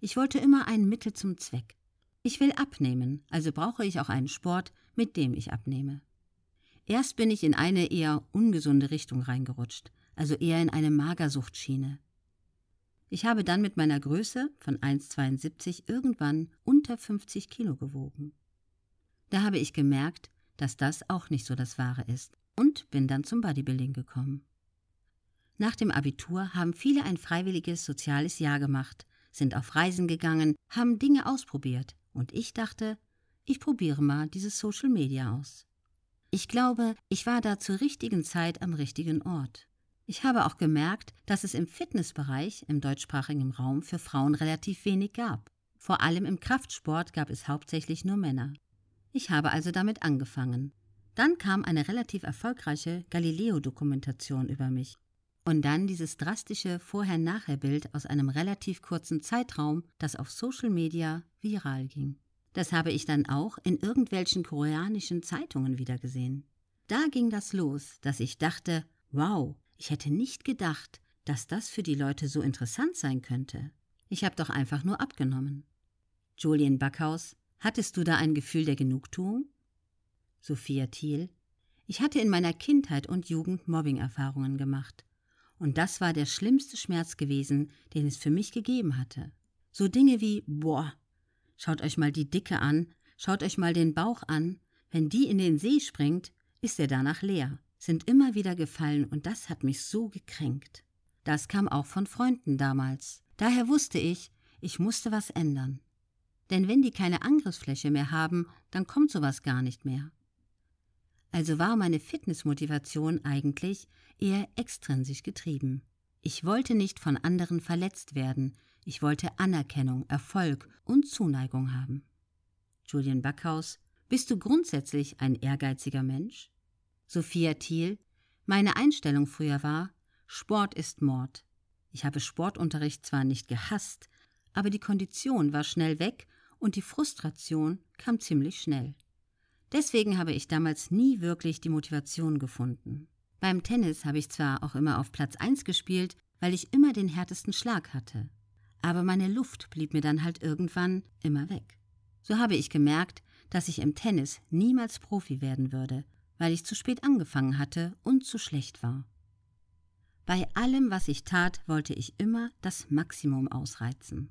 Ich wollte immer ein Mittel zum Zweck. Ich will abnehmen, also brauche ich auch einen Sport, mit dem ich abnehme. Erst bin ich in eine eher ungesunde Richtung reingerutscht, also eher in eine Magersuchtschiene. Ich habe dann mit meiner Größe von 1,72 irgendwann unter 50 Kilo gewogen. Da habe ich gemerkt, dass das auch nicht so das Wahre ist und bin dann zum Bodybuilding gekommen. Nach dem Abitur haben viele ein freiwilliges soziales Jahr gemacht, sind auf Reisen gegangen, haben Dinge ausprobiert und ich dachte, ich probiere mal dieses Social Media aus. Ich glaube, ich war da zur richtigen Zeit am richtigen Ort. Ich habe auch gemerkt, dass es im Fitnessbereich im deutschsprachigen Raum für Frauen relativ wenig gab. Vor allem im Kraftsport gab es hauptsächlich nur Männer. Ich habe also damit angefangen. Dann kam eine relativ erfolgreiche Galileo-Dokumentation über mich. Und dann dieses drastische Vorher-Nachher-Bild aus einem relativ kurzen Zeitraum, das auf Social Media viral ging. Das habe ich dann auch in irgendwelchen koreanischen Zeitungen wieder gesehen. Da ging das los, dass ich dachte, wow, ich hätte nicht gedacht, dass das für die Leute so interessant sein könnte. Ich habe doch einfach nur abgenommen. Julian Backhaus, hattest du da ein Gefühl der Genugtuung? Sophia Thiel, ich hatte in meiner Kindheit und Jugend Mobbing-Erfahrungen gemacht. Und das war der schlimmste Schmerz gewesen, den es für mich gegeben hatte. So Dinge wie, boah, schaut euch mal die Dicke an, schaut euch mal den Bauch an, wenn die in den See springt, ist er danach leer sind immer wieder gefallen und das hat mich so gekränkt. Das kam auch von Freunden damals. Daher wusste ich, ich musste was ändern. Denn wenn die keine Angriffsfläche mehr haben, dann kommt sowas gar nicht mehr. Also war meine Fitnessmotivation eigentlich eher extrinsisch getrieben. Ich wollte nicht von anderen verletzt werden, ich wollte Anerkennung, Erfolg und Zuneigung haben. Julian Backhaus, bist du grundsätzlich ein ehrgeiziger Mensch? Sophia Thiel, meine Einstellung früher war, Sport ist Mord. Ich habe Sportunterricht zwar nicht gehasst, aber die Kondition war schnell weg und die Frustration kam ziemlich schnell. Deswegen habe ich damals nie wirklich die Motivation gefunden. Beim Tennis habe ich zwar auch immer auf Platz 1 gespielt, weil ich immer den härtesten Schlag hatte. Aber meine Luft blieb mir dann halt irgendwann immer weg. So habe ich gemerkt, dass ich im Tennis niemals Profi werden würde weil ich zu spät angefangen hatte und zu schlecht war. Bei allem, was ich tat, wollte ich immer das Maximum ausreizen.